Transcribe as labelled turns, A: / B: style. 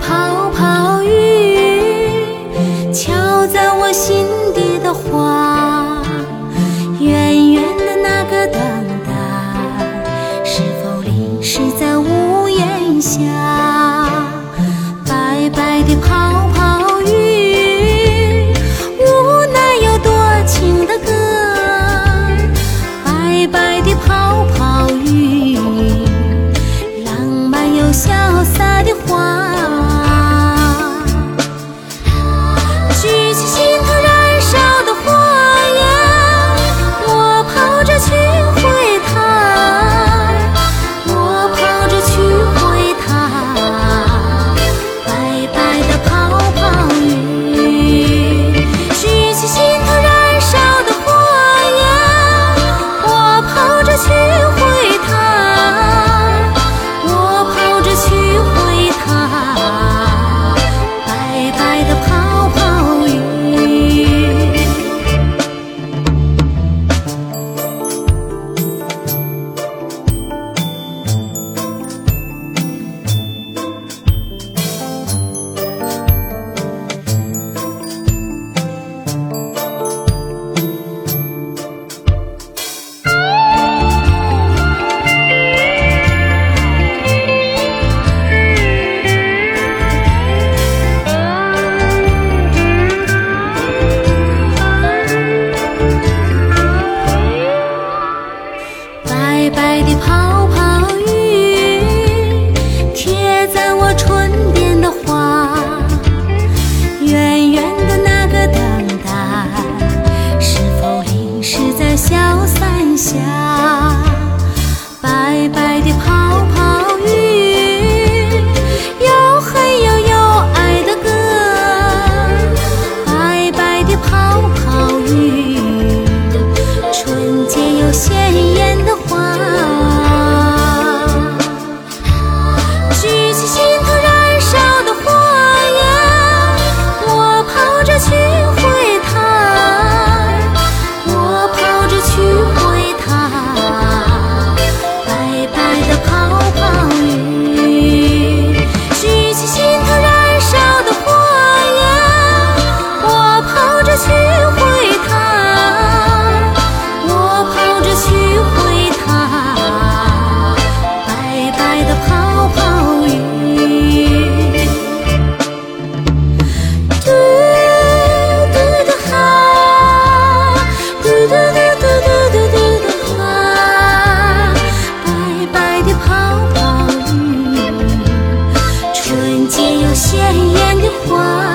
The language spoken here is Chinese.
A: 泡泡雨，敲在我心底的花。远远的那个等待，是否淋湿在屋檐下？白白的泡泡雨，无奈有多情的歌。白白的泡泡雨，浪漫又潇洒的花。白的泡泡花。